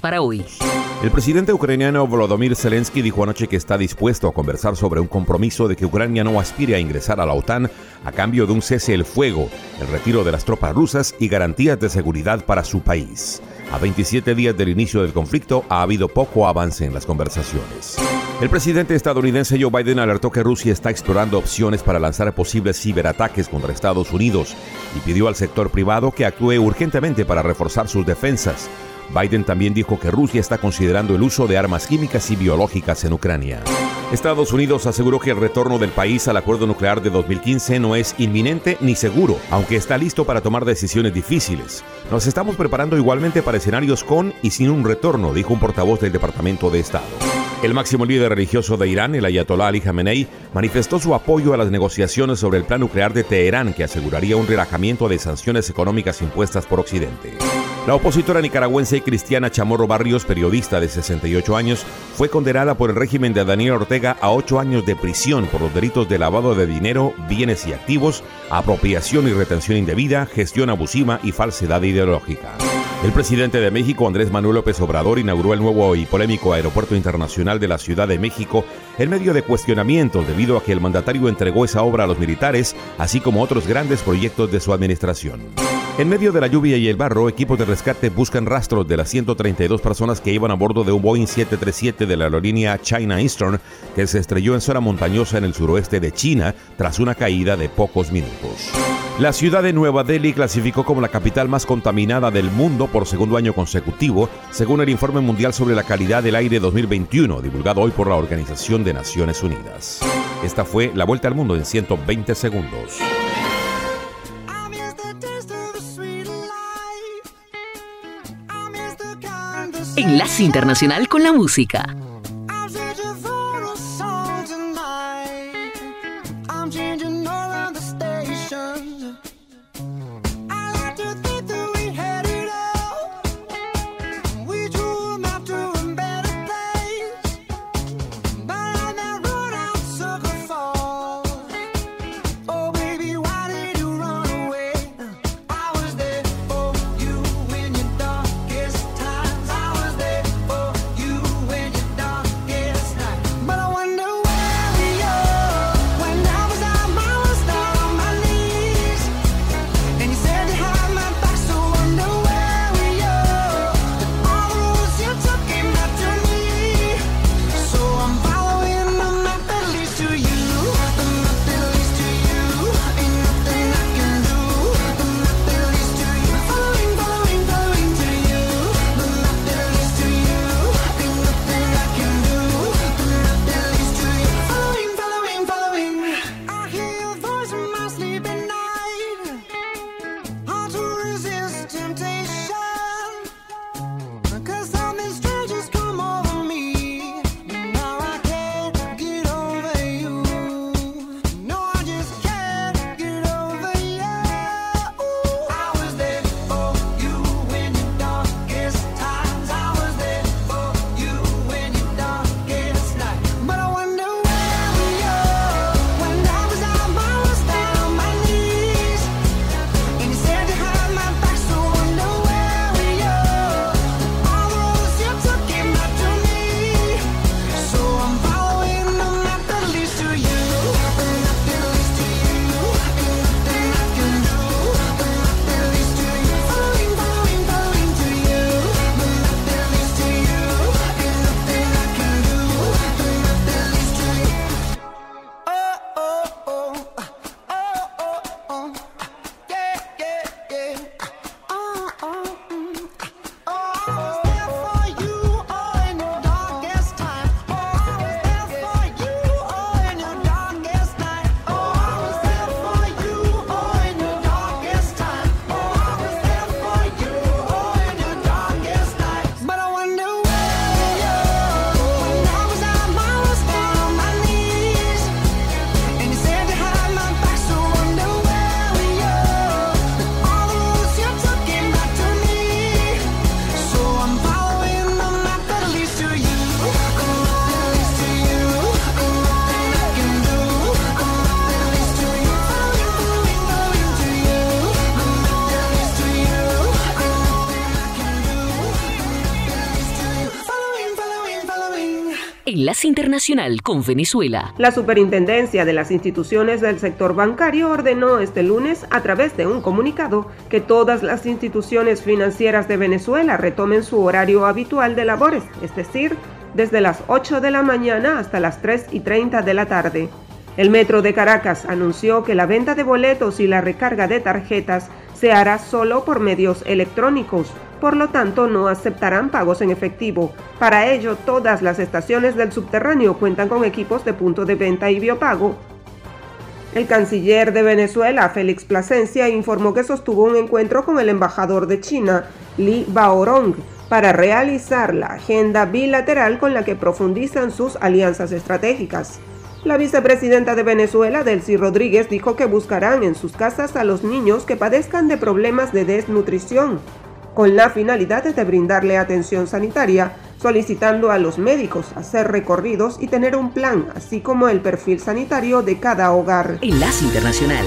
Para hoy. El presidente ucraniano Volodymyr Zelensky dijo anoche que está dispuesto a conversar sobre un compromiso de que Ucrania no aspire a ingresar a la OTAN a cambio de un cese el fuego, el retiro de las tropas rusas y garantías de seguridad para su país. A 27 días del inicio del conflicto ha habido poco avance en las conversaciones. El presidente estadounidense Joe Biden alertó que Rusia está explorando opciones para lanzar posibles ciberataques contra Estados Unidos y pidió al sector privado que actúe urgentemente para reforzar sus defensas. Biden también dijo que Rusia está considerando el uso de armas químicas y biológicas en Ucrania. Estados Unidos aseguró que el retorno del país al acuerdo nuclear de 2015 no es inminente ni seguro, aunque está listo para tomar decisiones difíciles. Nos estamos preparando igualmente para escenarios con y sin un retorno, dijo un portavoz del Departamento de Estado. El máximo líder religioso de Irán, el Ayatollah Ali Khamenei, manifestó su apoyo a las negociaciones sobre el plan nuclear de Teherán que aseguraría un relajamiento de sanciones económicas impuestas por Occidente. La opositora nicaragüense Cristiana Chamorro Barrios, periodista de 68 años, fue condenada por el régimen de Daniel Ortega a ocho años de prisión por los delitos de lavado de dinero, bienes y activos, apropiación y retención indebida, gestión abusiva y falsedad ideológica. El presidente de México, Andrés Manuel López Obrador, inauguró el nuevo y polémico Aeropuerto Internacional de la Ciudad de México en medio de cuestionamientos debido a que el mandatario entregó esa obra a los militares, así como otros grandes proyectos de su administración. En medio de la lluvia y el barro, equipos de rescate buscan rastros de las 132 personas que iban a bordo de un Boeing 737 de la aerolínea China Eastern que se estrelló en zona montañosa en el suroeste de China tras una caída de pocos minutos. La ciudad de Nueva Delhi clasificó como la capital más contaminada del mundo por segundo año consecutivo, según el Informe Mundial sobre la Calidad del Aire 2021, divulgado hoy por la Organización de Naciones Unidas. Esta fue la vuelta al mundo en 120 segundos. Enlace Internacional con la Música. Con Venezuela. La Superintendencia de las Instituciones del Sector Bancario ordenó este lunes, a través de un comunicado, que todas las instituciones financieras de Venezuela retomen su horario habitual de labores, es decir, desde las 8 de la mañana hasta las 3 y 30 de la tarde. El Metro de Caracas anunció que la venta de boletos y la recarga de tarjetas se hará solo por medios electrónicos, por lo tanto no aceptarán pagos en efectivo. Para ello, todas las estaciones del subterráneo cuentan con equipos de punto de venta y biopago. El canciller de Venezuela, Félix Plasencia, informó que sostuvo un encuentro con el embajador de China, Li Baorong, para realizar la agenda bilateral con la que profundizan sus alianzas estratégicas. La vicepresidenta de Venezuela, Delcy Rodríguez, dijo que buscarán en sus casas a los niños que padezcan de problemas de desnutrición con la finalidad de brindarle atención sanitaria, solicitando a los médicos hacer recorridos y tener un plan, así como el perfil sanitario de cada hogar. Enlace Internacional.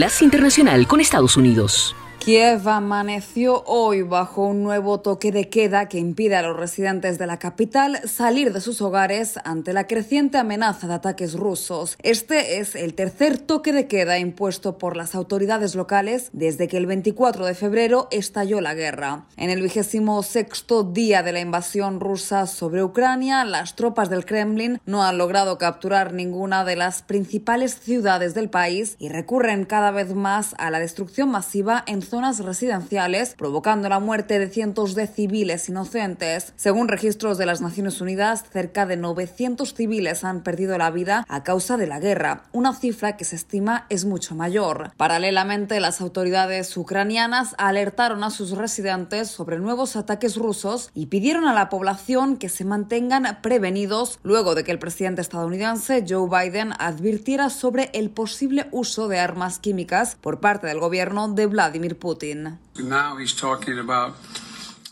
Enlace Internacional con Estados Unidos. Kiev amaneció hoy bajo un nuevo toque de queda que impide a los residentes de la capital salir de sus hogares ante la creciente amenaza de ataques rusos. Este es el tercer toque de queda impuesto por las autoridades locales desde que el 24 de febrero estalló la guerra. En el vigésimo sexto día de la invasión rusa sobre Ucrania, las tropas del Kremlin no han logrado capturar ninguna de las principales ciudades del país y recurren cada vez más a la destrucción masiva en zonas residenciales, provocando la muerte de cientos de civiles inocentes. Según registros de las Naciones Unidas, cerca de 900 civiles han perdido la vida a causa de la guerra, una cifra que se estima es mucho mayor. Paralelamente, las autoridades ucranianas alertaron a sus residentes sobre nuevos ataques rusos y pidieron a la población que se mantengan prevenidos luego de que el presidente estadounidense Joe Biden advirtiera sobre el posible uso de armas químicas por parte del gobierno de Vladimir Putin.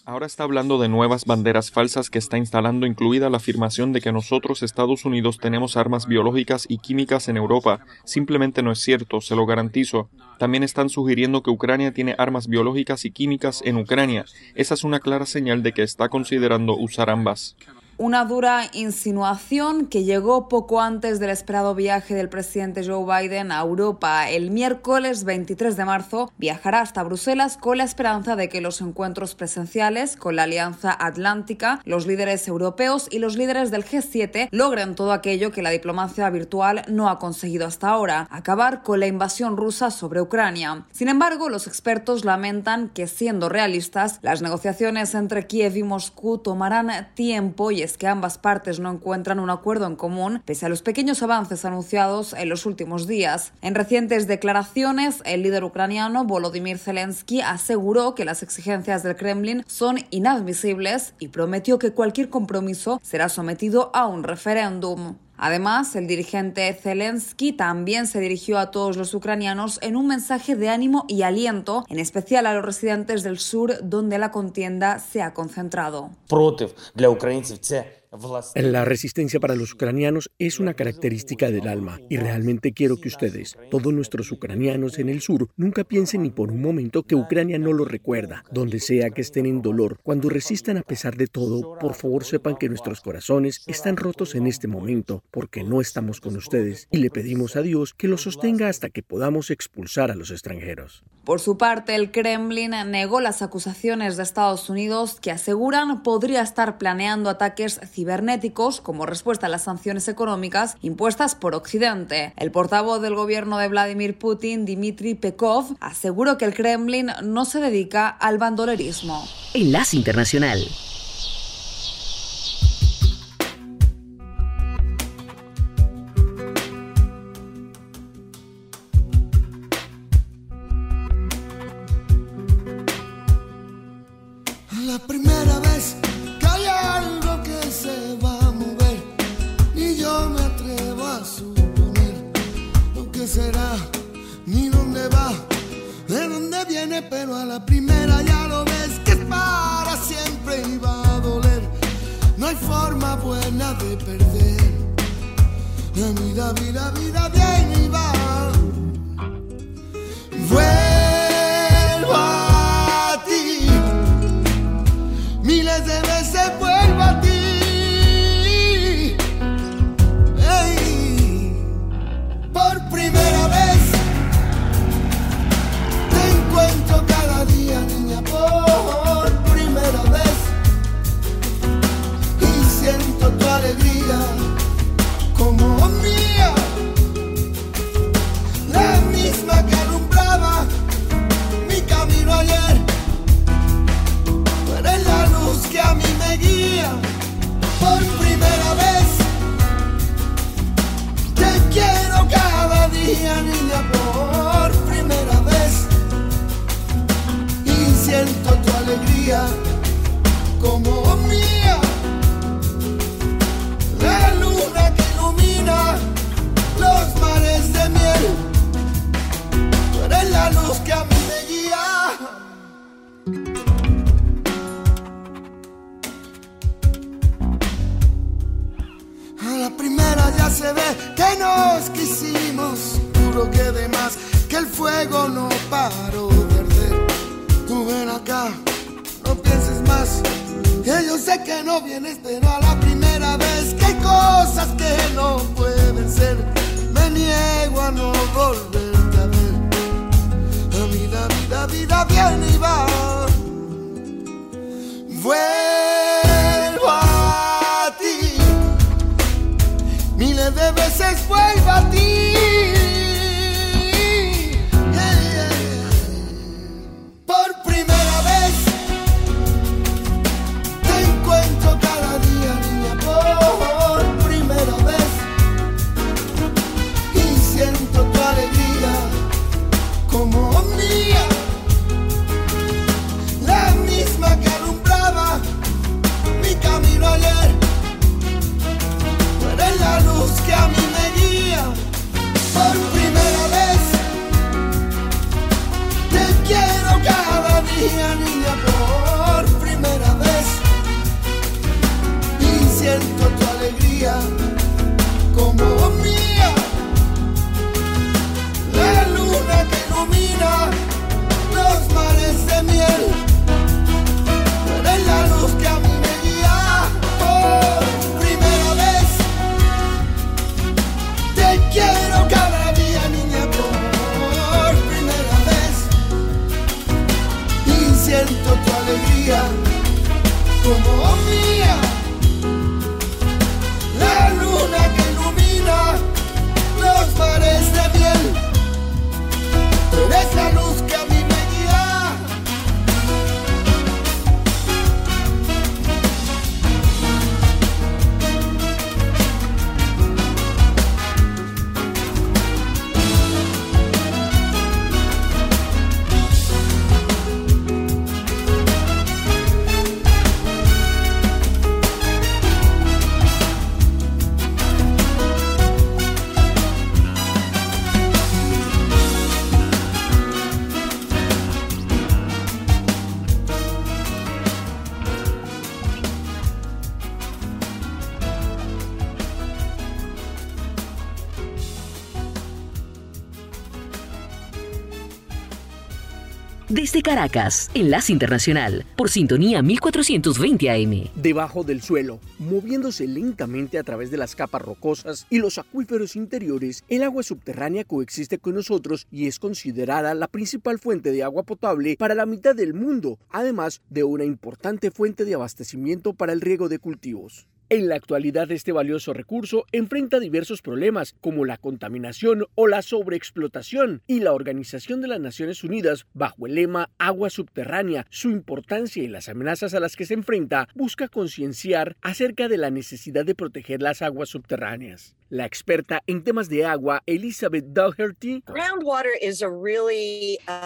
Ahora está hablando de nuevas banderas falsas que está instalando, incluida la afirmación de que nosotros, Estados Unidos, tenemos armas biológicas y químicas en Europa. Simplemente no es cierto, se lo garantizo. También están sugiriendo que Ucrania tiene armas biológicas y químicas en Ucrania. Esa es una clara señal de que está considerando usar ambas. Una dura insinuación que llegó poco antes del esperado viaje del presidente Joe Biden a Europa. El miércoles 23 de marzo viajará hasta Bruselas con la esperanza de que los encuentros presenciales con la Alianza Atlántica, los líderes europeos y los líderes del G7 logren todo aquello que la diplomacia virtual no ha conseguido hasta ahora, acabar con la invasión rusa sobre Ucrania. Sin embargo, los expertos lamentan que, siendo realistas, las negociaciones entre Kiev y Moscú tomarán tiempo y que ambas partes no encuentran un acuerdo en común, pese a los pequeños avances anunciados en los últimos días. En recientes declaraciones, el líder ucraniano Volodymyr Zelensky aseguró que las exigencias del Kremlin son inadmisibles y prometió que cualquier compromiso será sometido a un referéndum. Además, el dirigente Zelensky también se dirigió a todos los ucranianos en un mensaje de ánimo y aliento, en especial a los residentes del sur donde la contienda se ha concentrado. La resistencia para los ucranianos es una característica del alma y realmente quiero que ustedes, todos nuestros ucranianos en el sur, nunca piensen ni por un momento que Ucrania no lo recuerda. Donde sea que estén en dolor, cuando resistan a pesar de todo, por favor sepan que nuestros corazones están rotos en este momento porque no estamos con ustedes y le pedimos a Dios que los sostenga hasta que podamos expulsar a los extranjeros. Por su parte, el Kremlin negó las acusaciones de Estados Unidos que aseguran podría estar planeando ataques cibernéticos como respuesta a las sanciones económicas impuestas por Occidente. El portavoz del gobierno de Vladimir Putin, Dmitry Pekov, aseguró que el Kremlin no se dedica al bandolerismo. Enlace Internacional. Pero a la primera ya lo ves que es para siempre y va a doler. No hay forma buena de perder. La vida, vida, vida, bien y va. Vuelvo Te Desde Caracas, Enlace Internacional, por sintonía 1420 AM. Debajo del suelo, moviéndose lentamente a través de las capas rocosas y los acuíferos interiores, el agua subterránea coexiste con nosotros y es considerada la principal fuente de agua potable para la mitad del mundo, además de una importante fuente de abastecimiento para el riego de cultivos. En la actualidad este valioso recurso enfrenta diversos problemas como la contaminación o la sobreexplotación y la Organización de las Naciones Unidas, bajo el lema Agua subterránea, su importancia y las amenazas a las que se enfrenta, busca concienciar acerca de la necesidad de proteger las aguas subterráneas. La experta en temas de agua, Elizabeth Dougherty,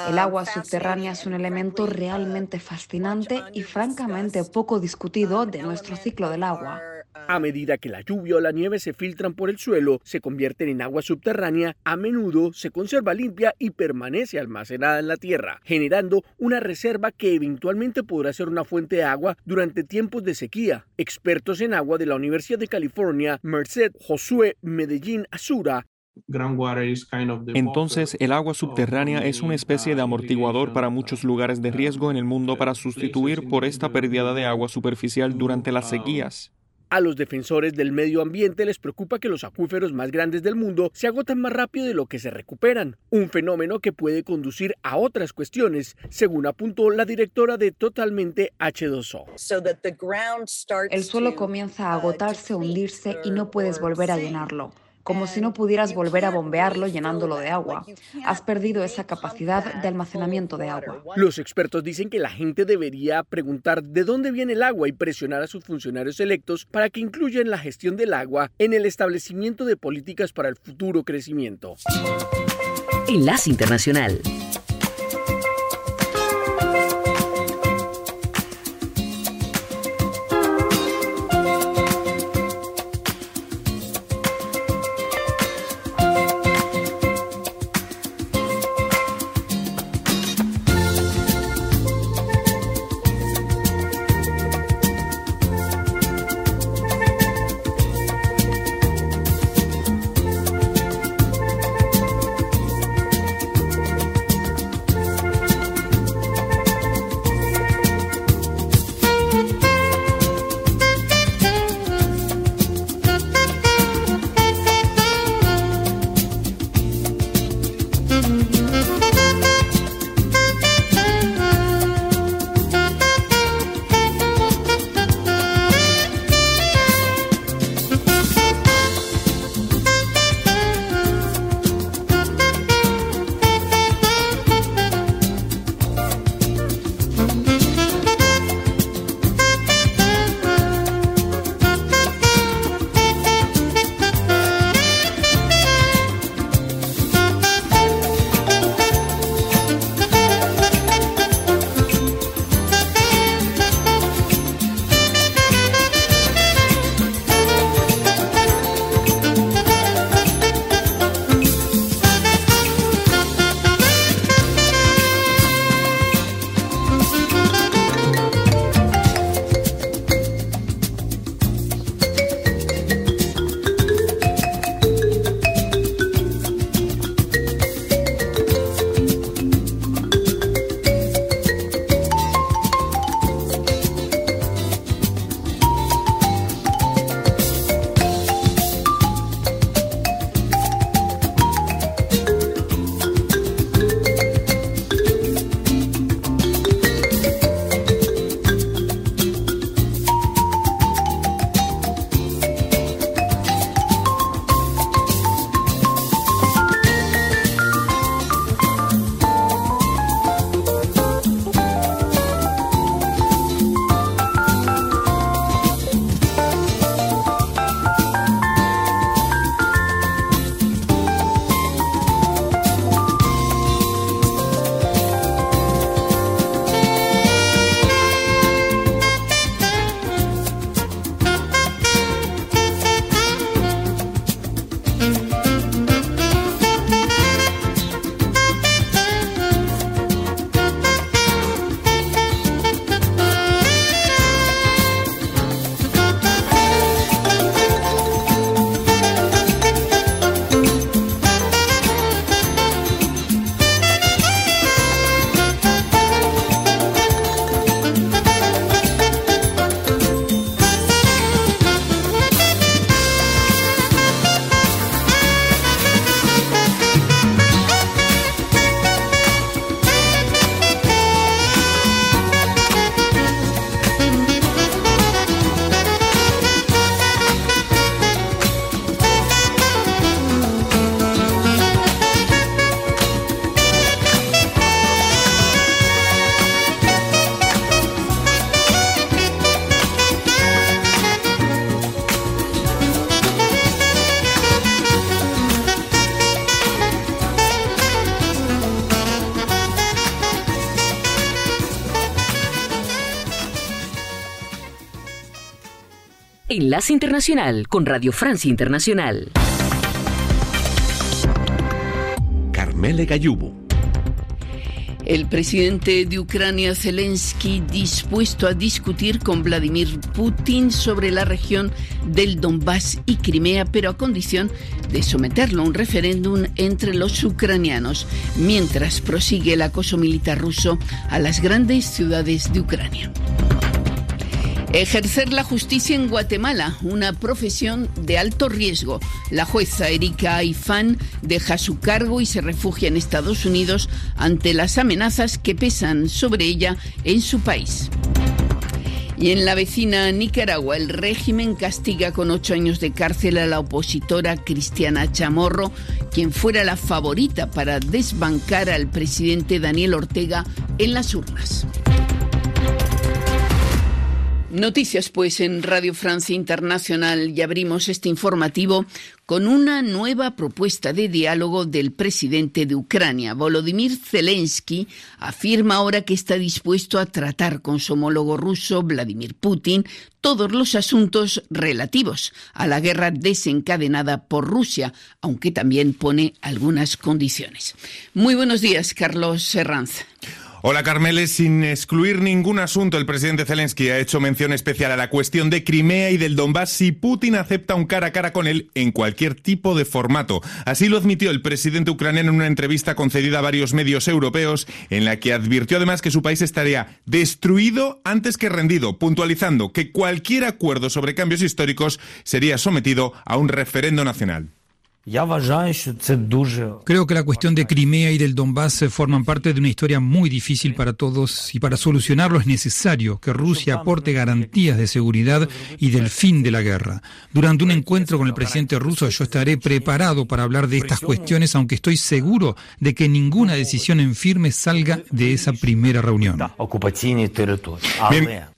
El agua subterránea es un elemento realmente fascinante y francamente poco discutido de nuestro ciclo del agua. A medida que la lluvia o la nieve se filtran por el suelo, se convierten en agua subterránea, a menudo se conserva limpia y permanece almacenada en la tierra, generando una reserva que eventualmente podrá ser una fuente de agua durante tiempos de sequía. Expertos en agua de la Universidad de California, Merced Josué Medellín Azura, Entonces, el agua subterránea es una especie de amortiguador para muchos lugares de riesgo en el mundo para sustituir por esta pérdida de agua superficial durante las sequías. A los defensores del medio ambiente les preocupa que los acuíferos más grandes del mundo se agotan más rápido de lo que se recuperan, un fenómeno que puede conducir a otras cuestiones, según apuntó la directora de Totalmente H2O. El suelo comienza a agotarse, hundirse y no puedes volver a llenarlo. Como si no pudieras volver a bombearlo llenándolo de agua. Has perdido esa capacidad de almacenamiento de agua. Los expertos dicen que la gente debería preguntar de dónde viene el agua y presionar a sus funcionarios electos para que incluyan la gestión del agua en el establecimiento de políticas para el futuro crecimiento. Enlace Internacional. Enlace Internacional con Radio Francia Internacional. Carmele Gallubo. El presidente de Ucrania, Zelensky, dispuesto a discutir con Vladimir Putin sobre la región del Donbass y Crimea, pero a condición de someterlo a un referéndum entre los ucranianos, mientras prosigue el acoso militar ruso a las grandes ciudades de Ucrania. Ejercer la justicia en Guatemala, una profesión de alto riesgo. La jueza Erika Aifán deja su cargo y se refugia en Estados Unidos ante las amenazas que pesan sobre ella en su país. Y en la vecina Nicaragua, el régimen castiga con ocho años de cárcel a la opositora Cristiana Chamorro, quien fuera la favorita para desbancar al presidente Daniel Ortega en las urnas. Noticias pues en Radio Francia Internacional y abrimos este informativo con una nueva propuesta de diálogo del presidente de Ucrania. Volodymyr Zelensky afirma ahora que está dispuesto a tratar con su homólogo ruso, Vladimir Putin, todos los asuntos relativos a la guerra desencadenada por Rusia, aunque también pone algunas condiciones. Muy buenos días, Carlos Serranz. Hola Carmele, sin excluir ningún asunto, el presidente Zelensky ha hecho mención especial a la cuestión de Crimea y del Donbass si Putin acepta un cara a cara con él en cualquier tipo de formato. Así lo admitió el presidente ucraniano en una entrevista concedida a varios medios europeos, en la que advirtió además que su país estaría destruido antes que rendido, puntualizando que cualquier acuerdo sobre cambios históricos sería sometido a un referendo nacional. Creo que la cuestión de Crimea y del Donbass forman parte de una historia muy difícil para todos y para solucionarlo es necesario que Rusia aporte garantías de seguridad y del fin de la guerra. Durante un encuentro con el presidente ruso yo estaré preparado para hablar de estas cuestiones, aunque estoy seguro de que ninguna decisión en firme salga de esa primera reunión.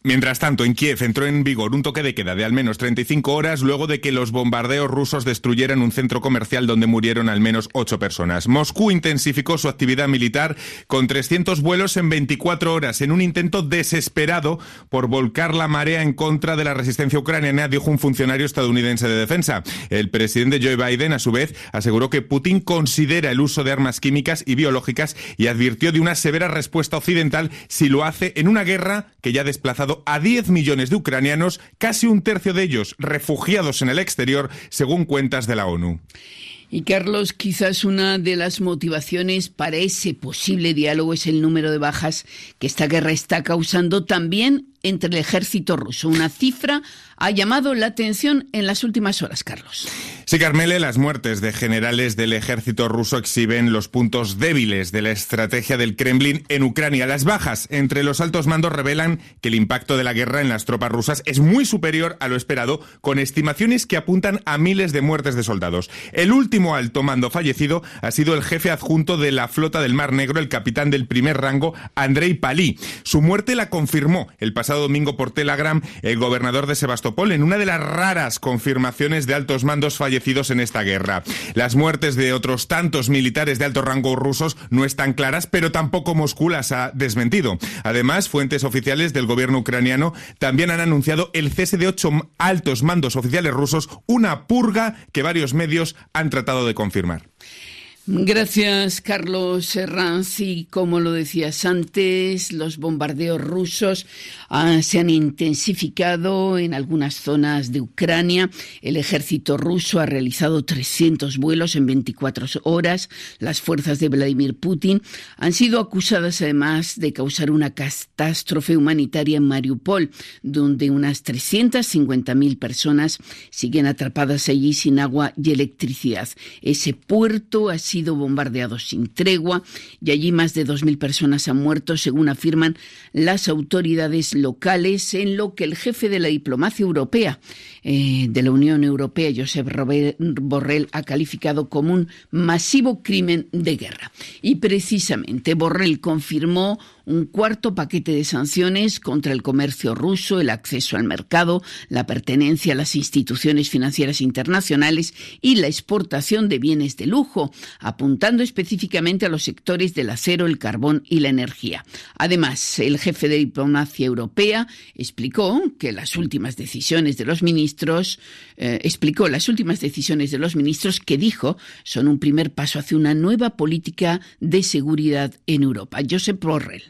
Mientras tanto, en Kiev entró en vigor un toque de queda de al menos 35 horas luego de que los bombardeos rusos destruyeran un centro comercial donde murieron al menos ocho personas. Moscú intensificó su actividad militar con 300 vuelos en 24 horas en un intento desesperado por volcar la marea en contra de la resistencia ucraniana, dijo un funcionario estadounidense de defensa. El presidente Joe Biden, a su vez, aseguró que Putin considera el uso de armas químicas y biológicas y advirtió de una severa respuesta occidental si lo hace en una guerra que ya ha desplazado a 10 millones de ucranianos, casi un tercio de ellos refugiados en el exterior, según cuentas de la ONU. Y Carlos, quizás una de las motivaciones para ese posible diálogo es el número de bajas que esta guerra está causando también entre el ejército ruso, una cifra ha llamado la atención en las últimas horas, Carlos. Sí, Carmele, las muertes de generales del ejército ruso exhiben los puntos débiles de la estrategia del Kremlin en Ucrania. Las bajas entre los altos mandos revelan que el impacto de la guerra en las tropas rusas es muy superior a lo esperado, con estimaciones que apuntan a miles de muertes de soldados. El último alto mando fallecido ha sido el jefe adjunto de la flota del Mar Negro, el capitán del primer rango, Andrei Palí. Su muerte la confirmó el pasado domingo por Telegram el gobernador de Sebastopol en una de las raras confirmaciones de altos mandos fallecidos en esta guerra. Las muertes de otros tantos militares de alto rango rusos no están claras, pero tampoco Moscú las ha desmentido. Además, fuentes oficiales del gobierno ucraniano también han anunciado el cese de ocho altos mandos oficiales rusos, una purga que varios medios han tratado de confirmar. Gracias, Carlos Serranz. Y como lo decías antes, los bombardeos rusos ah, se han intensificado en algunas zonas de Ucrania. El ejército ruso ha realizado 300 vuelos en 24 horas. Las fuerzas de Vladimir Putin han sido acusadas además de causar una catástrofe humanitaria en Mariupol, donde unas 350.000 personas siguen atrapadas allí sin agua y electricidad. Ese puerto ha sido bombardeado sin tregua y allí más de 2.000 personas han muerto, según afirman las autoridades locales, en lo que el jefe de la diplomacia europea eh, de la Unión Europea, Josep Borrell, ha calificado como un masivo crimen de guerra. Y precisamente Borrell confirmó un cuarto paquete de sanciones contra el comercio ruso, el acceso al mercado, la pertenencia a las instituciones financieras internacionales y la exportación de bienes de lujo. Apuntando específicamente a los sectores del acero, el carbón y la energía. Además, el jefe de diplomacia europea explicó que las últimas decisiones de los ministros eh, explicó las últimas decisiones de los ministros que dijo son un primer paso hacia una nueva política de seguridad en Europa. Josep Borrell.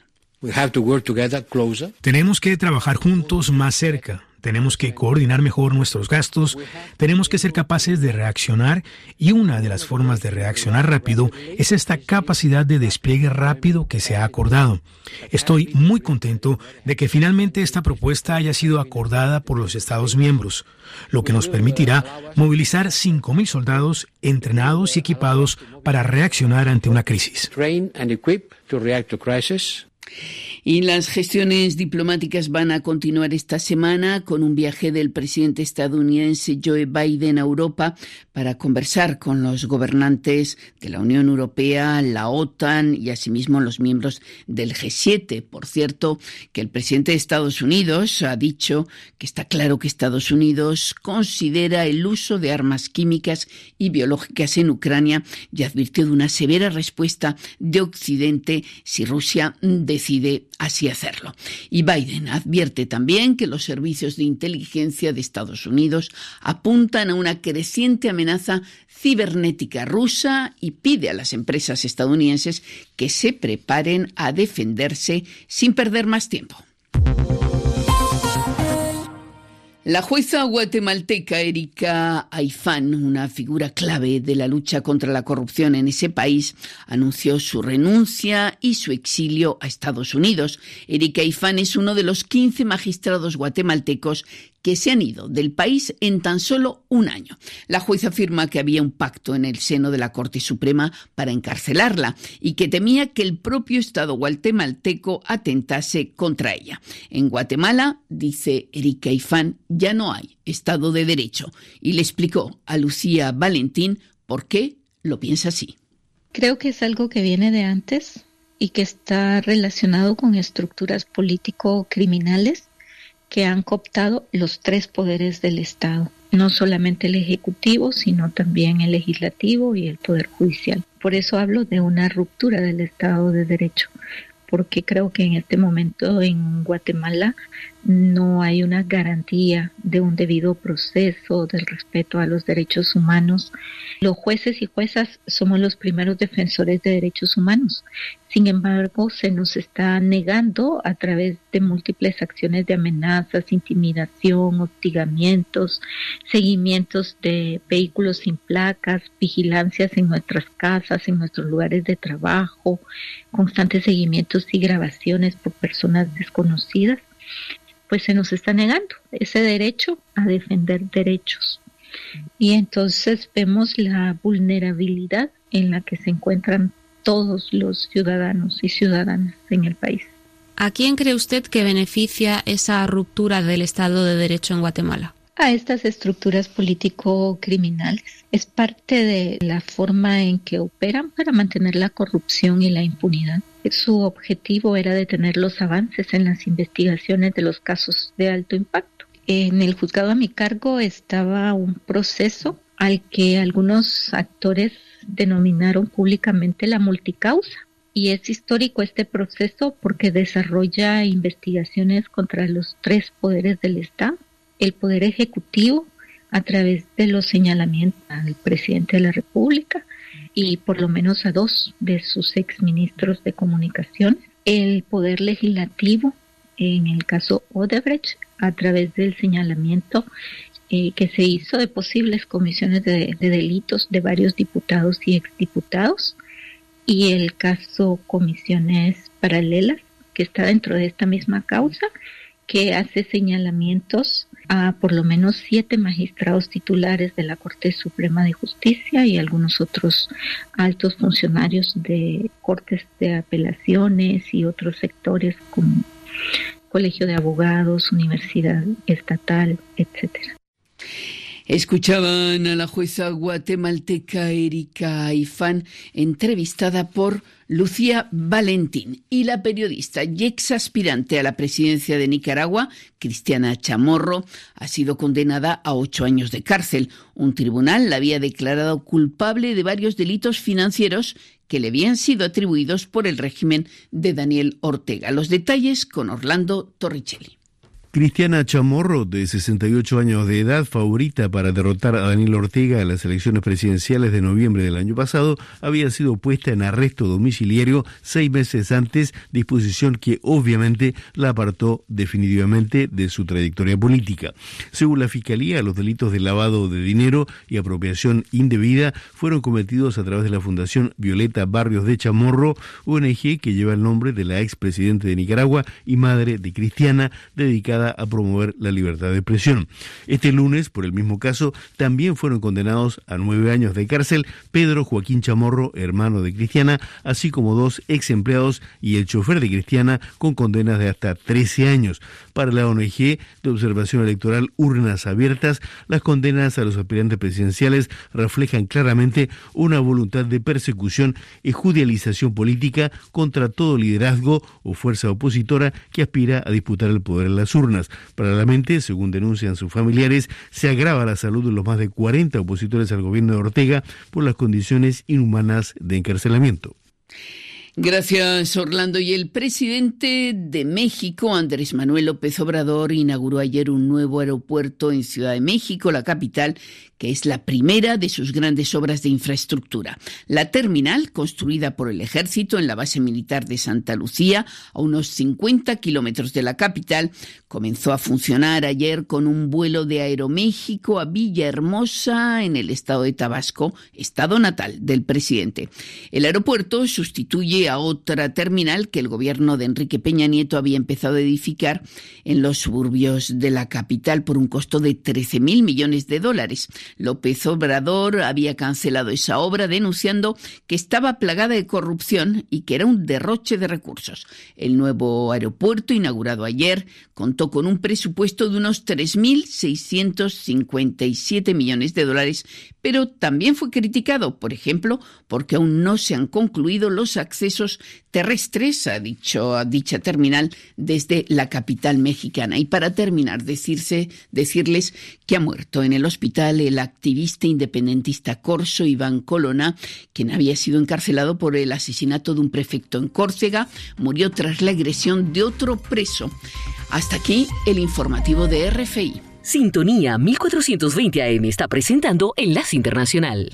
Tenemos que trabajar juntos más cerca. Tenemos que coordinar mejor nuestros gastos, tenemos que ser capaces de reaccionar y una de las formas de reaccionar rápido es esta capacidad de despliegue rápido que se ha acordado. Estoy muy contento de que finalmente esta propuesta haya sido acordada por los Estados miembros, lo que nos permitirá movilizar 5.000 soldados entrenados y equipados para reaccionar ante una crisis. Y las gestiones diplomáticas van a continuar esta semana con un viaje del presidente estadounidense Joe Biden a Europa para conversar con los gobernantes de la Unión Europea, la OTAN y asimismo los miembros del G7. Por cierto, que el presidente de Estados Unidos ha dicho que está claro que Estados Unidos considera el uso de armas químicas y biológicas en Ucrania y advirtió de una severa respuesta de Occidente si Rusia decide así hacerlo. Y Biden advierte también que los servicios de inteligencia de Estados Unidos apuntan a una creciente amenaza cibernética rusa y pide a las empresas estadounidenses que se preparen a defenderse sin perder más tiempo. La jueza guatemalteca Erika Aifán, una figura clave de la lucha contra la corrupción en ese país, anunció su renuncia y su exilio a Estados Unidos. Erika Aifán es uno de los 15 magistrados guatemaltecos que se han ido del país en tan solo un año. La jueza afirma que había un pacto en el seno de la Corte Suprema para encarcelarla y que temía que el propio Estado guatemalteco atentase contra ella. En Guatemala, dice Erika Ifán, ya no hay Estado de Derecho y le explicó a Lucía Valentín por qué lo piensa así. Creo que es algo que viene de antes y que está relacionado con estructuras político-criminales que han cooptado los tres poderes del Estado, no solamente el Ejecutivo, sino también el Legislativo y el Poder Judicial. Por eso hablo de una ruptura del Estado de Derecho, porque creo que en este momento en Guatemala no hay una garantía de un debido proceso, del respeto a los derechos humanos. Los jueces y juezas somos los primeros defensores de derechos humanos. Sin embargo, se nos está negando a través de múltiples acciones de amenazas, intimidación, hostigamientos, seguimientos de vehículos sin placas, vigilancias en nuestras casas, en nuestros lugares de trabajo, constantes seguimientos y grabaciones por personas desconocidas pues se nos está negando ese derecho a defender derechos. Y entonces vemos la vulnerabilidad en la que se encuentran todos los ciudadanos y ciudadanas en el país. ¿A quién cree usted que beneficia esa ruptura del Estado de Derecho en Guatemala? A estas estructuras político-criminales. Es parte de la forma en que operan para mantener la corrupción y la impunidad. Su objetivo era detener los avances en las investigaciones de los casos de alto impacto. En el juzgado a mi cargo estaba un proceso al que algunos actores denominaron públicamente la multicausa. Y es histórico este proceso porque desarrolla investigaciones contra los tres poderes del Estado. El poder ejecutivo a través de los señalamientos al presidente de la República, y por lo menos a dos de sus exministros de comunicación, el poder legislativo, en el caso Odebrecht, a través del señalamiento eh, que se hizo de posibles comisiones de, de delitos de varios diputados y exdiputados, y el caso comisiones paralelas, que está dentro de esta misma causa, que hace señalamientos a por lo menos siete magistrados titulares de la Corte Suprema de Justicia y algunos otros altos funcionarios de cortes de apelaciones y otros sectores como Colegio de Abogados, Universidad Estatal, etcétera. Escuchaban a la jueza guatemalteca Erika Ifán, entrevistada por Lucía Valentín, y la periodista y ex aspirante a la presidencia de Nicaragua, Cristiana Chamorro, ha sido condenada a ocho años de cárcel. Un tribunal la había declarado culpable de varios delitos financieros que le habían sido atribuidos por el régimen de Daniel Ortega. Los detalles con Orlando Torricelli. Cristiana Chamorro, de 68 años de edad, favorita para derrotar a Daniel Ortega en las elecciones presidenciales de noviembre del año pasado, había sido puesta en arresto domiciliario seis meses antes, disposición que obviamente la apartó definitivamente de su trayectoria política. Según la Fiscalía, los delitos de lavado de dinero y apropiación indebida fueron cometidos a través de la Fundación Violeta Barrios de Chamorro, ONG que lleva el nombre de la expresidente de Nicaragua y madre de Cristiana, dedicada a promover la libertad de expresión. Este lunes, por el mismo caso, también fueron condenados a nueve años de cárcel Pedro Joaquín Chamorro, hermano de Cristiana, así como dos ex empleados y el chofer de Cristiana con condenas de hasta 13 años. Para la ONG de Observación Electoral Urnas Abiertas, las condenas a los aspirantes presidenciales reflejan claramente una voluntad de persecución y judicialización política contra todo liderazgo o fuerza opositora que aspira a disputar el poder en las urnas. Paralelamente, según denuncian sus familiares, se agrava la salud de los más de 40 opositores al gobierno de Ortega por las condiciones inhumanas de encarcelamiento. Gracias, Orlando. Y el presidente de México, Andrés Manuel López Obrador, inauguró ayer un nuevo aeropuerto en Ciudad de México, la capital, que es la primera de sus grandes obras de infraestructura. La terminal, construida por el ejército en la base militar de Santa Lucía, a unos 50 kilómetros de la capital, comenzó a funcionar ayer con un vuelo de Aeroméxico a Villahermosa, en el estado de Tabasco, estado natal del presidente. El aeropuerto sustituye a otra terminal que el gobierno de Enrique Peña Nieto había empezado a edificar en los suburbios de la capital por un costo de 13 mil millones de dólares. López Obrador había cancelado esa obra denunciando que estaba plagada de corrupción y que era un derroche de recursos. El nuevo aeropuerto, inaugurado ayer, contó con un presupuesto de unos 3.657 millones de dólares, pero también fue criticado, por ejemplo, porque aún no se han concluido los accesos terrestres a, dicho, a dicha terminal desde la capital mexicana. Y para terminar, decirse, decirles que ha muerto en el hospital el activista independentista corso Iván Colona, quien había sido encarcelado por el asesinato de un prefecto en Córcega, murió tras la agresión de otro preso. Hasta aquí el informativo de RFI. Sintonía 1420 AM está presentando Enlace Internacional.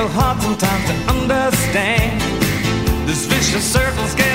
So hard sometimes to understand. This vicious circle's getting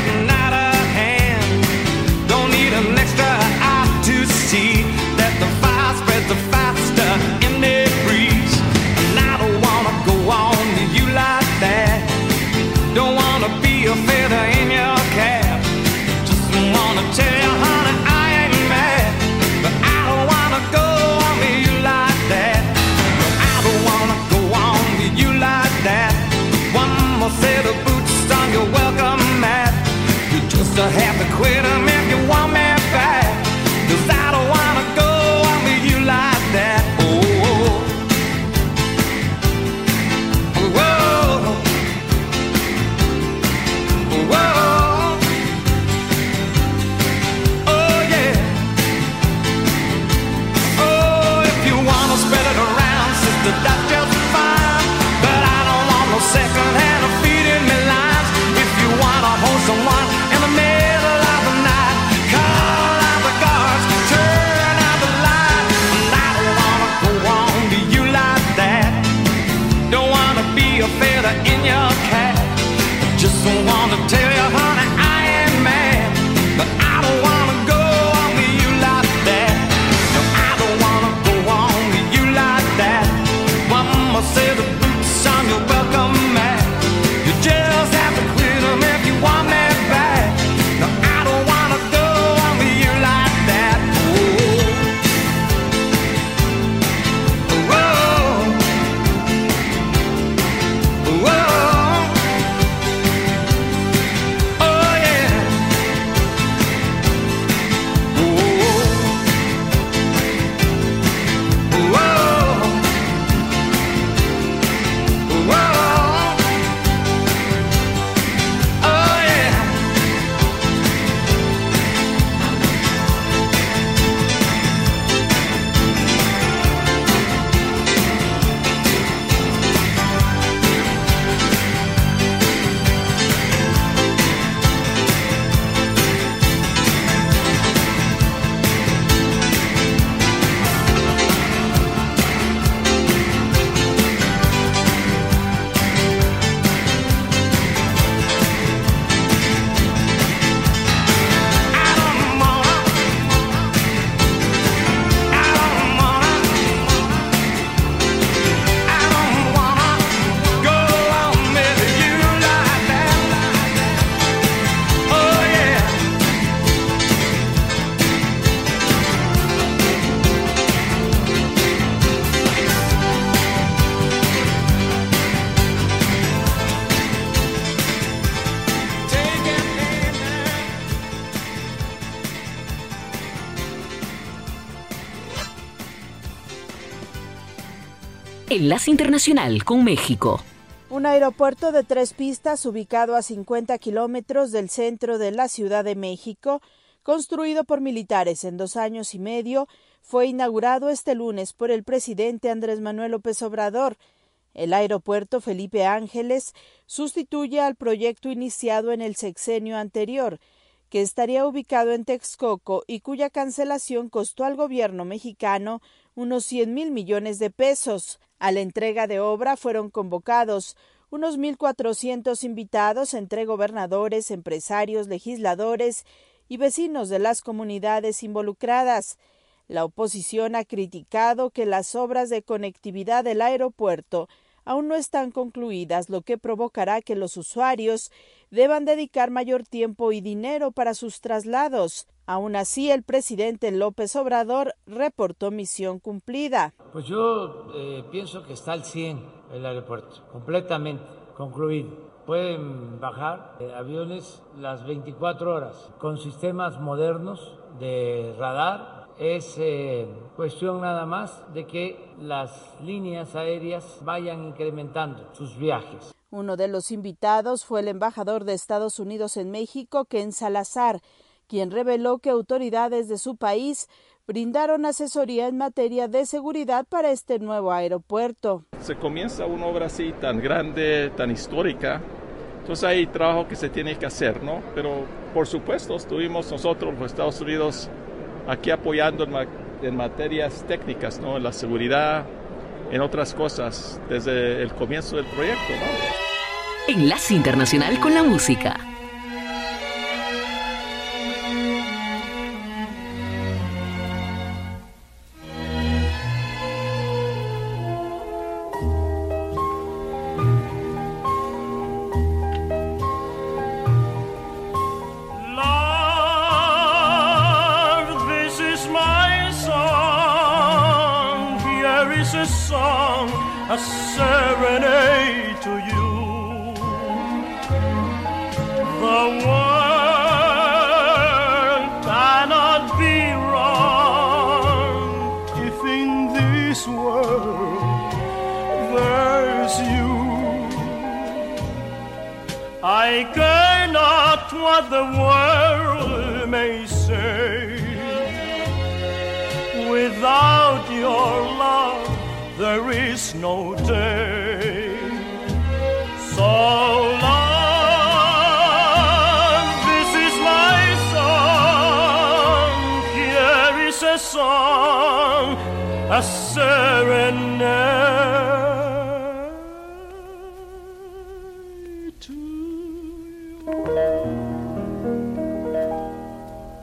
Enlace Internacional con México. Un aeropuerto de tres pistas ubicado a 50 kilómetros del centro de la Ciudad de México, construido por militares en dos años y medio, fue inaugurado este lunes por el presidente Andrés Manuel López Obrador. El aeropuerto Felipe Ángeles sustituye al proyecto iniciado en el sexenio anterior, que estaría ubicado en Texcoco y cuya cancelación costó al gobierno mexicano unos 100 mil millones de pesos. A la entrega de obra fueron convocados unos 1.400 invitados entre gobernadores, empresarios, legisladores y vecinos de las comunidades involucradas. La oposición ha criticado que las obras de conectividad del aeropuerto aún no están concluidas, lo que provocará que los usuarios deban dedicar mayor tiempo y dinero para sus traslados. Aún así, el presidente López Obrador reportó misión cumplida. Pues yo eh, pienso que está al 100 el aeropuerto, completamente concluido. Pueden bajar eh, aviones las 24 horas con sistemas modernos de radar. Es eh, cuestión nada más de que las líneas aéreas vayan incrementando sus viajes. Uno de los invitados fue el embajador de Estados Unidos en México, Ken Salazar, quien reveló que autoridades de su país brindaron asesoría en materia de seguridad para este nuevo aeropuerto. Se comienza una obra así tan grande, tan histórica, entonces hay trabajo que se tiene que hacer, ¿no? Pero por supuesto estuvimos nosotros, los Estados Unidos, aquí apoyando en, ma en materias técnicas, ¿no? En la seguridad, en otras cosas, desde el comienzo del proyecto, ¿no? Enlace Internacional con la Música. A serenade to you. The world cannot be wrong if in this world there's you. I care not what the world may say. Without your love there is no day. So long, this is my song. Here is a song, a serenade.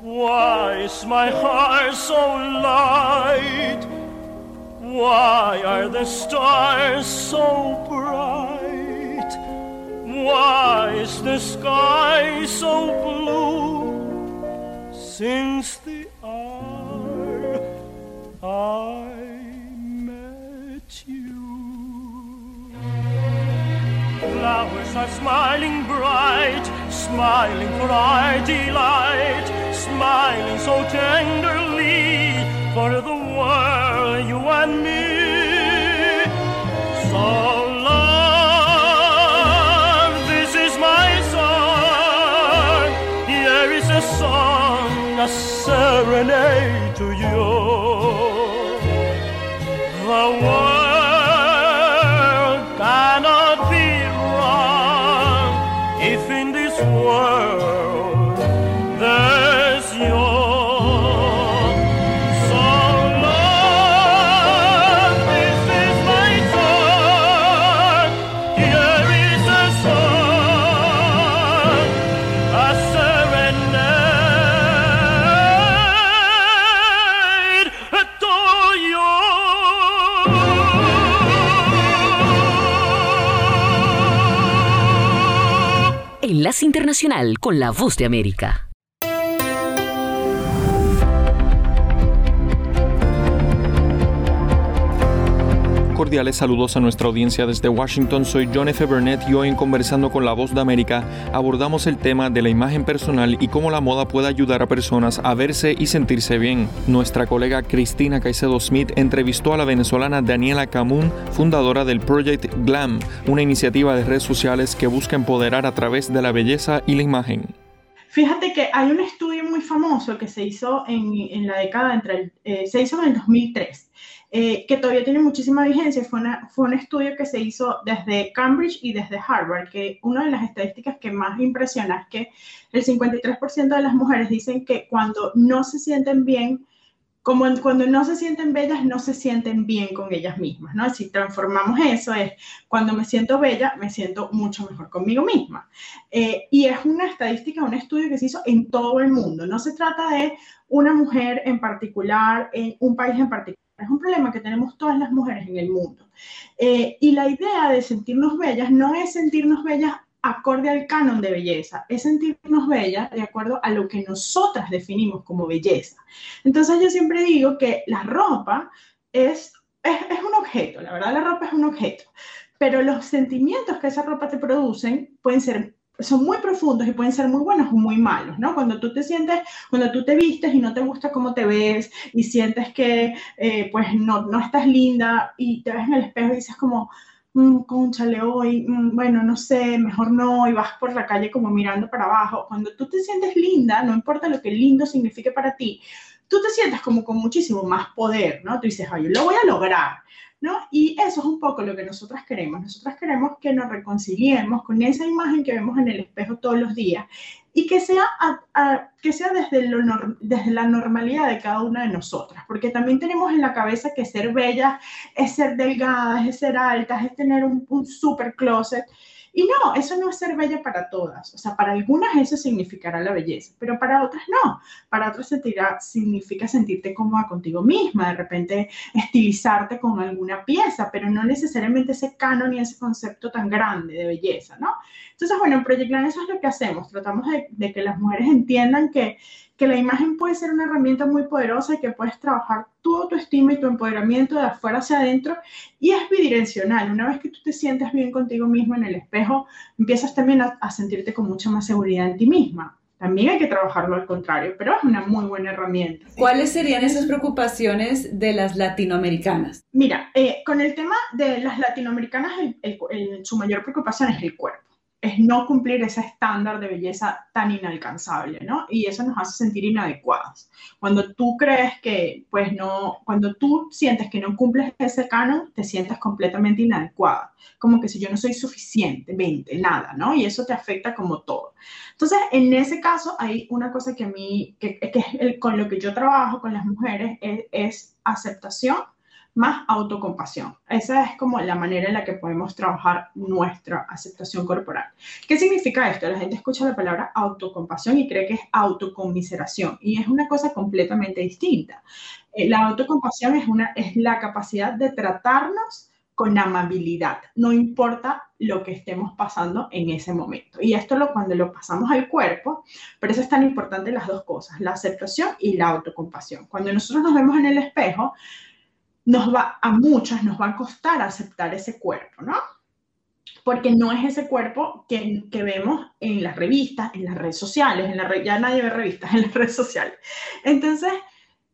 Why is my heart so light? Why are the stars so bright? Why is the sky so blue? Since the hour I met you. Flowers are smiling bright, smiling for our delight, smiling so tenderly for the world, you and me. So long, this is my song. Here is a song, a serenade to you. Con la Voz de América. Cordiales saludos a nuestra audiencia desde Washington. Soy John F. Burnett y hoy en Conversando con la Voz de América abordamos el tema de la imagen personal y cómo la moda puede ayudar a personas a verse y sentirse bien. Nuestra colega Cristina Caicedo Smith entrevistó a la venezolana Daniela Camun, fundadora del Project Glam, una iniciativa de redes sociales que busca empoderar a través de la belleza y la imagen. Fíjate que hay un estudio muy famoso que se hizo en, la década entre eh, se hizo en el 2003 eh, que todavía tiene muchísima vigencia. Fue, fue un estudio que se hizo desde Cambridge y desde Harvard, que una de las estadísticas que más impresiona es que el 53% de las mujeres dicen que cuando no se sienten bien, como cuando no se sienten bellas, no se sienten bien con ellas mismas, ¿no? Si transformamos eso, es cuando me siento bella, me siento mucho mejor conmigo misma. Eh, y es una estadística, un estudio que se hizo en todo el mundo. No se trata de una mujer en particular, en un país en particular es un problema que tenemos todas las mujeres en el mundo. Eh, y la idea de sentirnos bellas no es sentirnos bellas acorde al canon de belleza, es sentirnos bellas de acuerdo a lo que nosotras definimos como belleza. Entonces yo siempre digo que la ropa es, es, es un objeto, la verdad la ropa es un objeto, pero los sentimientos que esa ropa te producen pueden ser son muy profundos y pueden ser muy buenos o muy malos, ¿no? Cuando tú te sientes, cuando tú te vistes y no te gusta cómo te ves y sientes que eh, pues no, no estás linda y te ves en el espejo y dices como, mmm, conchale hoy, mm, bueno, no sé, mejor no, y vas por la calle como mirando para abajo. Cuando tú te sientes linda, no importa lo que lindo signifique para ti, tú te sientes como con muchísimo más poder, ¿no? Tú dices, ay, lo voy a lograr. ¿No? Y eso es un poco lo que nosotras queremos. Nosotras queremos que nos reconciliemos con esa imagen que vemos en el espejo todos los días y que sea, que sea desde, la normalidad de cada una de nosotras, porque también tenemos en la cabeza que ser bella es ser delgada, es ser alta, es tener un super closet. Y no, eso no es ser bella para todas. O sea, para algunas eso significará la belleza, pero para otras no. Para otras sentirá, significa sentirte cómoda contigo misma, de repente estilizarte con alguna pieza, pero no necesariamente ese canon ni ese concepto tan grande de belleza, ¿no? Entonces, bueno, en Project eso es lo que hacemos. Tratamos de, de que las mujeres entiendan que que la imagen puede ser una herramienta muy poderosa y que puedes trabajar tu autoestima y tu empoderamiento de afuera hacia adentro y es bidireccional. Una vez que tú te sientes bien contigo mismo en el espejo, empiezas también a, sentirte con mucha más seguridad en ti misma. También hay que trabajarlo al contrario, pero es una muy buena herramienta. ¿Cuáles serían esas preocupaciones de las latinoamericanas? Mira, eh, con el tema de las latinoamericanas, su mayor preocupación es el cuerpo es no cumplir ese estándar de belleza tan inalcanzable, ¿no? Y eso nos hace sentir inadecuados. Cuando tú crees que, pues no, cuando tú sientes que no cumples ese canon, te sientes completamente inadecuada, como que si yo no soy suficientemente, nada, ¿no? Y eso te afecta como todo. Entonces, en ese caso, hay una cosa que a mí, que, es con lo que yo trabajo con las mujeres, es aceptación más autocompasión. Esa es como la manera en la que podemos trabajar nuestra aceptación corporal. ¿Qué significa esto? La gente escucha la palabra autocompasión y cree que es autocomiseración y es una cosa completamente distinta. Eh, la autocompasión es, una, es la capacidad de tratarnos con amabilidad, no importa lo que estemos pasando en ese momento. Y esto lo, cuando lo pasamos al cuerpo, por eso es tan importante las dos cosas, la aceptación y la autocompasión. Cuando nosotros nos vemos en el espejo, nos va, a muchas nos va a costar aceptar ese cuerpo, ¿no? Porque no es ese cuerpo que, que vemos en las revistas, en las redes sociales, en la ya nadie ve revistas en las redes sociales. Entonces,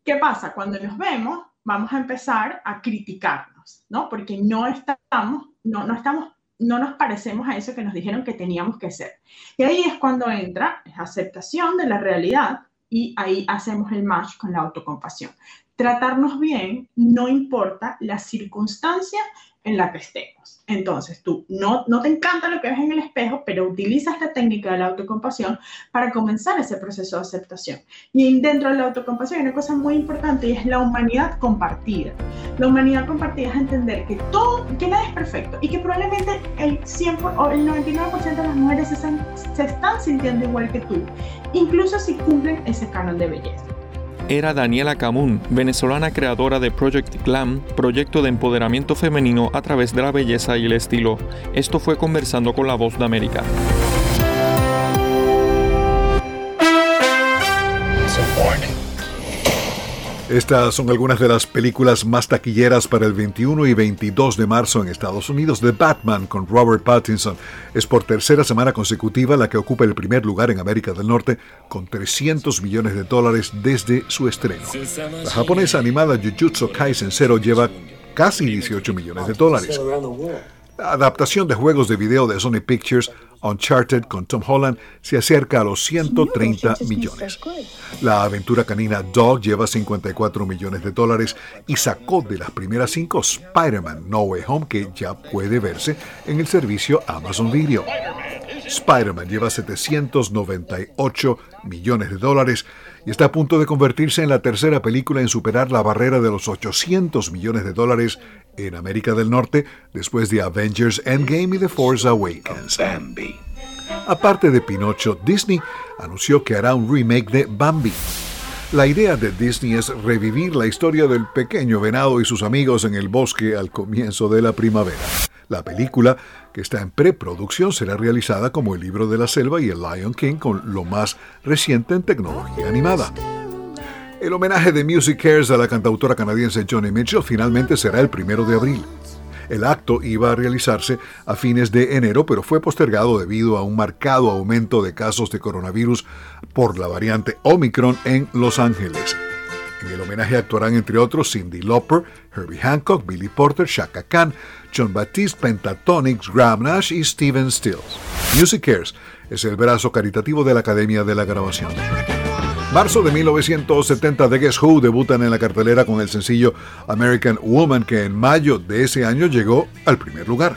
¿qué pasa? Cuando nos vemos, vamos a empezar a criticarnos, ¿no? Porque no estamos, no, no estamos no nos parecemos a eso que nos dijeron que teníamos que ser. Y ahí es cuando entra la aceptación de la realidad y ahí hacemos el match con la autocompasión tratarnos bien no importa la circunstancia en la que estemos. Entonces, tú no, no te encanta lo que ves en el espejo, pero utilizas la técnica de la autocompasión para comenzar ese proceso de aceptación. Y dentro de la autocompasión hay una cosa muy importante y es la humanidad compartida. La humanidad compartida es entender que todo, que nada es perfecto y que probablemente el 100 o el 99% de las mujeres se se están sintiendo igual que tú, incluso si cumplen ese canon de belleza era Daniela Camun, venezolana creadora de Project Glam, proyecto de empoderamiento femenino a través de la belleza y el estilo. Esto fue conversando con la voz de América. Estas son algunas de las películas más taquilleras para el 21 y 22 de marzo en Estados Unidos. The Batman con Robert Pattinson es por tercera semana consecutiva la que ocupa el primer lugar en América del Norte con 300 millones de dólares desde su estreno. La japonesa animada Jujutsu Kaisen Zero lleva casi 18 millones de dólares. Adaptación de juegos de video de Sony Pictures Uncharted con Tom Holland se acerca a los 130 millones. La aventura canina Dog lleva 54 millones de dólares y sacó de las primeras cinco Spider-Man No Way Home que ya puede verse en el servicio Amazon Video. Spider-Man lleva 798 millones de dólares y está a punto de convertirse en la tercera película en superar la barrera de los 800 millones de dólares en América del Norte después de Avengers Endgame y The Force Awakens. Aparte de Pinocho, Disney anunció que hará un remake de Bambi. La idea de Disney es revivir la historia del pequeño venado y sus amigos en el bosque al comienzo de la primavera. La película, que está en preproducción, será realizada como el libro de la selva y el Lion King con lo más reciente en tecnología animada. El homenaje de Music Cares a la cantautora canadiense Johnny Mitchell finalmente será el primero de abril. El acto iba a realizarse a fines de enero, pero fue postergado debido a un marcado aumento de casos de coronavirus por la variante Omicron en Los Ángeles. En el homenaje actuarán entre otros Cindy Lauper, Herbie Hancock, Billy Porter, Shaka Khan, John Baptiste, Pentatonix, Graham Nash y Steven Stills. Music Cares es el brazo caritativo de la Academia de la Grabación. Marzo de 1970, The Guess Who debutan en la cartelera con el sencillo American Woman, que en mayo de ese año llegó al primer lugar.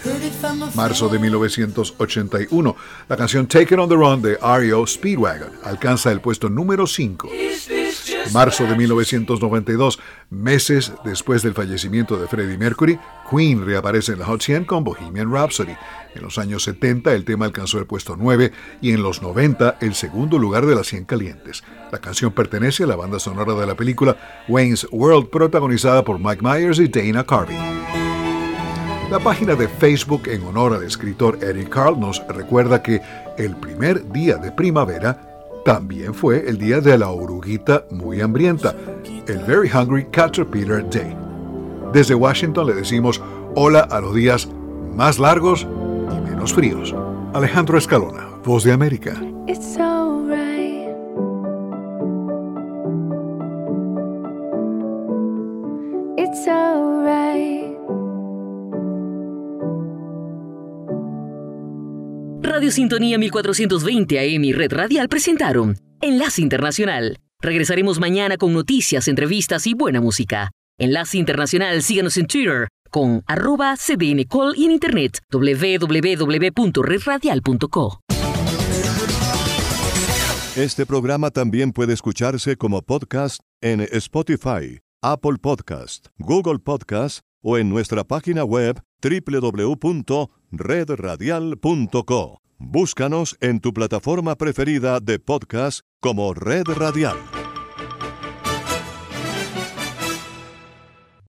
Marzo de 1981, la canción Take It on the Run de R.E.O. Speedwagon alcanza el puesto número 5. Marzo de 1992, meses después del fallecimiento de Freddie Mercury, Queen reaparece en la Hot 100 con Bohemian Rhapsody. En los años 70 el tema alcanzó el puesto 9 y en los 90 el segundo lugar de las 100 calientes. La canción pertenece a la banda sonora de la película Wayne's World protagonizada por Mike Myers y Dana Carvey. La página de Facebook en honor al escritor Eric Carl nos recuerda que el primer día de primavera también fue el día de la oruguita muy hambrienta, el Very Hungry Caterpillar Day. Desde Washington le decimos hola a los días más largos y menos fríos. Alejandro Escalona, Voz de América. Radio Sintonía 1420 AM y Red Radial presentaron Enlace Internacional. Regresaremos mañana con noticias, entrevistas y buena música. Enlace Internacional, síganos en Twitter con arroba cdncall y en internet www.redradial.co. Este programa también puede escucharse como podcast en Spotify, Apple Podcast, Google Podcast o en nuestra página web www.redradial.co. Búscanos en tu plataforma preferida de podcast como Red Radial.